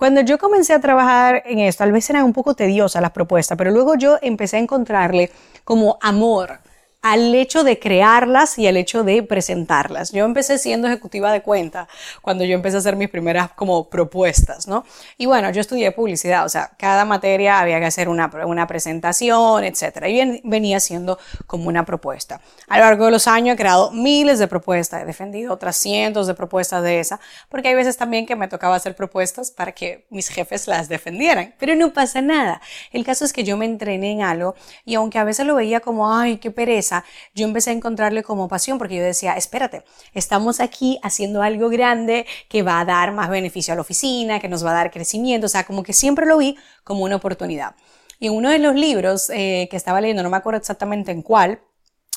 Cuando yo comencé a trabajar en esto, tal vez eran un poco tediosas las propuestas, pero luego yo empecé a encontrarle como amor al hecho de crearlas y al hecho de presentarlas. Yo empecé siendo ejecutiva de cuenta cuando yo empecé a hacer mis primeras como propuestas, ¿no? Y bueno, yo estudié publicidad, o sea, cada materia había que hacer una, una presentación, etcétera. Y venía siendo como una propuesta. A lo largo de los años he creado miles de propuestas, he defendido otras cientos de propuestas de esa, porque hay veces también que me tocaba hacer propuestas para que mis jefes las defendieran, pero no pasa nada. El caso es que yo me entrené en algo y aunque a veces lo veía como, ay, qué pereza, yo empecé a encontrarle como pasión porque yo decía, espérate, estamos aquí haciendo algo grande que va a dar más beneficio a la oficina, que nos va a dar crecimiento, o sea, como que siempre lo vi como una oportunidad. Y uno de los libros eh, que estaba leyendo, no me acuerdo exactamente en cuál,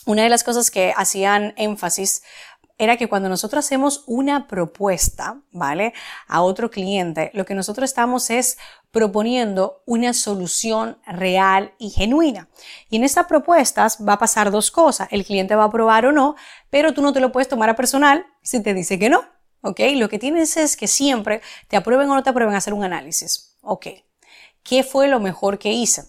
una de las cosas que hacían énfasis era que cuando nosotros hacemos una propuesta, ¿vale? A otro cliente, lo que nosotros estamos es proponiendo una solución real y genuina. Y en estas propuestas va a pasar dos cosas. El cliente va a aprobar o no, pero tú no te lo puedes tomar a personal si te dice que no. ¿Ok? Lo que tienes es que siempre te aprueben o no te aprueben hacer un análisis. ¿Ok? ¿Qué fue lo mejor que hice?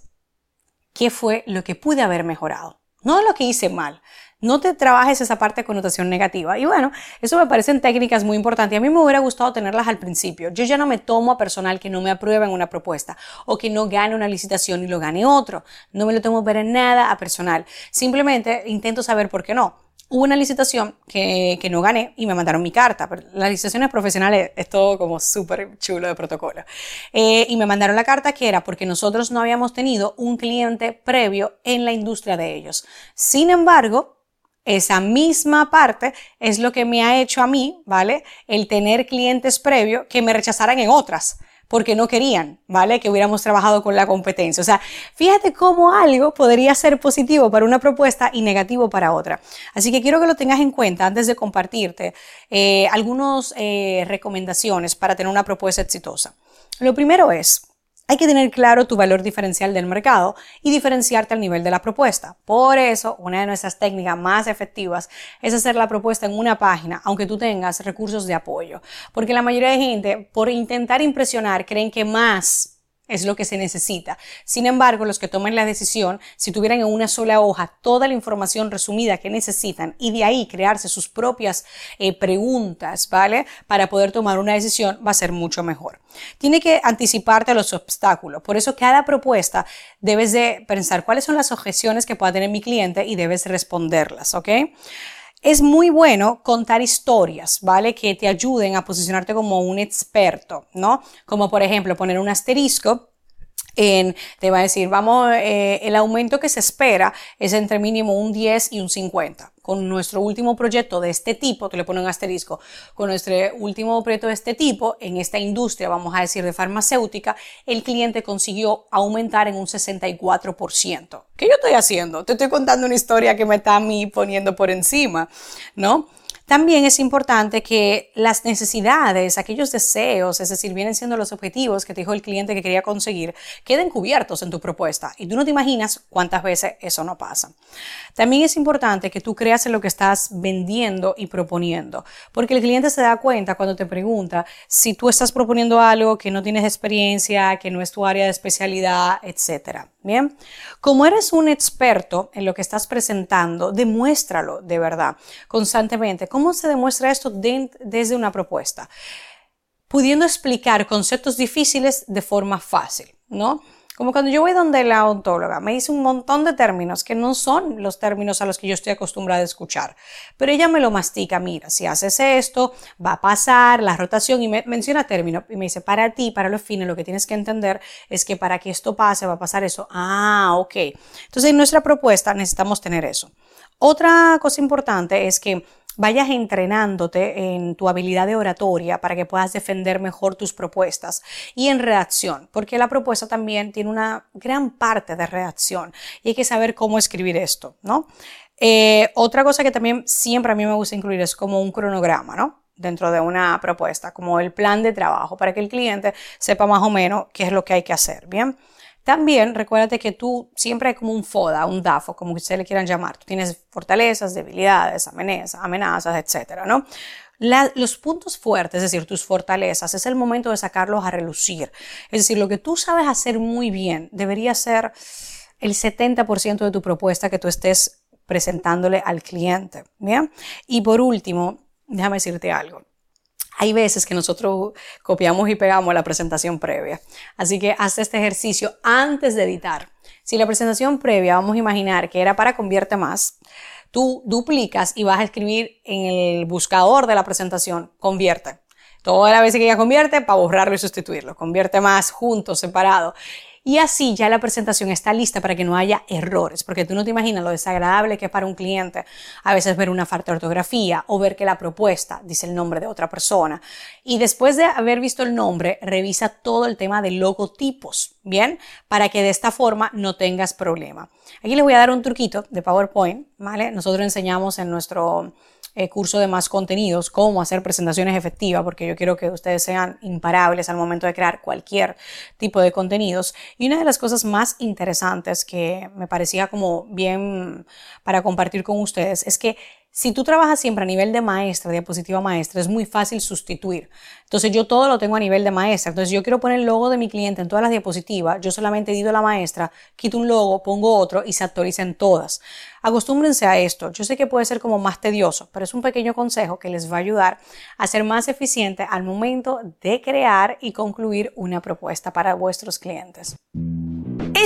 ¿Qué fue lo que pude haber mejorado? No lo que hice mal, no te trabajes esa parte de connotación negativa. Y bueno, eso me parecen técnicas muy importantes. A mí me hubiera gustado tenerlas al principio. Yo ya no me tomo a personal que no me aprueben una propuesta o que no gane una licitación y lo gane otro. No me lo tomo para nada a personal. Simplemente intento saber por qué no. Hubo una licitación que, que no gané y me mandaron mi carta. Las licitaciones profesionales es todo como súper chulo de protocolo. Eh, y me mandaron la carta que era porque nosotros no habíamos tenido un cliente previo en la industria de ellos. Sin embargo, esa misma parte es lo que me ha hecho a mí, ¿vale? El tener clientes previos que me rechazaran en otras porque no querían, ¿vale? Que hubiéramos trabajado con la competencia. O sea, fíjate cómo algo podría ser positivo para una propuesta y negativo para otra. Así que quiero que lo tengas en cuenta antes de compartirte eh, algunas eh, recomendaciones para tener una propuesta exitosa. Lo primero es, hay que tener claro tu valor diferencial del mercado y diferenciarte al nivel de la propuesta. Por eso, una de nuestras técnicas más efectivas es hacer la propuesta en una página, aunque tú tengas recursos de apoyo. Porque la mayoría de gente, por intentar impresionar, creen que más es lo que se necesita. Sin embargo, los que tomen la decisión, si tuvieran en una sola hoja toda la información resumida que necesitan y de ahí crearse sus propias eh, preguntas, ¿vale? Para poder tomar una decisión va a ser mucho mejor. Tiene que anticiparte a los obstáculos. Por eso cada propuesta debes de pensar cuáles son las objeciones que pueda tener mi cliente y debes responderlas, ¿ok? Es muy bueno contar historias, ¿vale? Que te ayuden a posicionarte como un experto, ¿no? Como por ejemplo poner un asterisco en, te va a decir, vamos, eh, el aumento que se espera es entre mínimo un 10 y un 50. Con nuestro último proyecto de este tipo, te le ponen un asterisco, con nuestro último proyecto de este tipo, en esta industria, vamos a decir, de farmacéutica, el cliente consiguió aumentar en un 64%. ¿Qué yo estoy haciendo? Te estoy contando una historia que me está a mí poniendo por encima, ¿no? También es importante que las necesidades, aquellos deseos, es decir, vienen siendo los objetivos que te dijo el cliente que quería conseguir, queden cubiertos en tu propuesta. Y tú no te imaginas cuántas veces eso no pasa. También es importante que tú creas en lo que estás vendiendo y proponiendo, porque el cliente se da cuenta cuando te pregunta si tú estás proponiendo algo que no tienes experiencia, que no es tu área de especialidad, etc. Bien, como eres un experto en lo que estás presentando, demuéstralo de verdad, constantemente ¿Cómo se demuestra esto desde una propuesta? Pudiendo explicar conceptos difíciles de forma fácil, ¿no? Como cuando yo voy donde la ontóloga, me dice un montón de términos que no son los términos a los que yo estoy acostumbrada a escuchar, pero ella me lo mastica, mira, si haces esto, va a pasar la rotación y me menciona términos y me dice, para ti, para los fines, lo que tienes que entender es que para que esto pase va a pasar eso. Ah, ok. Entonces en nuestra propuesta necesitamos tener eso. Otra cosa importante es que vayas entrenándote en tu habilidad de oratoria para que puedas defender mejor tus propuestas y en redacción, porque la propuesta también tiene una gran parte de redacción y hay que saber cómo escribir esto, ¿no? Eh, otra cosa que también siempre a mí me gusta incluir es como un cronograma, ¿no? dentro de una propuesta, como el plan de trabajo, para que el cliente sepa más o menos qué es lo que hay que hacer, ¿bien? También recuérdate que tú siempre hay como un FODA, un DAFO, como ustedes le quieran llamar. Tú tienes fortalezas, debilidades, amenazas, amenazas etcétera, ¿no? los puntos fuertes, es decir, tus fortalezas, es el momento de sacarlos a relucir. Es decir, lo que tú sabes hacer muy bien debería ser el 70% de tu propuesta que tú estés presentándole al cliente. ¿bien? Y por último, déjame decirte algo hay veces que nosotros copiamos y pegamos la presentación previa. Así que haz este ejercicio antes de editar. Si la presentación previa, vamos a imaginar que era para convierte más, tú duplicas y vas a escribir en el buscador de la presentación convierte. Toda la vez que ya convierte, para borrarlo y sustituirlo. Convierte más junto, separado. Y así ya la presentación está lista para que no haya errores, porque tú no te imaginas lo desagradable que es para un cliente a veces ver una falta de ortografía o ver que la propuesta dice el nombre de otra persona. Y después de haber visto el nombre, revisa todo el tema de logotipos, ¿bien? Para que de esta forma no tengas problema. Aquí les voy a dar un truquito de PowerPoint, ¿vale? Nosotros enseñamos en nuestro eh, curso de más contenidos, cómo hacer presentaciones efectivas, porque yo quiero que ustedes sean imparables al momento de crear cualquier tipo de contenidos. Y una de las cosas más interesantes que me parecía como bien para compartir con ustedes es que si tú trabajas siempre a nivel de maestra, diapositiva maestra, es muy fácil sustituir. Entonces yo todo lo tengo a nivel de maestra. Entonces yo quiero poner el logo de mi cliente en todas las diapositivas. Yo solamente digo a la maestra, quito un logo, pongo otro y se actualizan todas. Acostúmbrense a esto. Yo sé que puede ser como más tedioso, pero es un pequeño consejo que les va a ayudar a ser más eficiente al momento de crear y concluir una propuesta para vuestros clientes.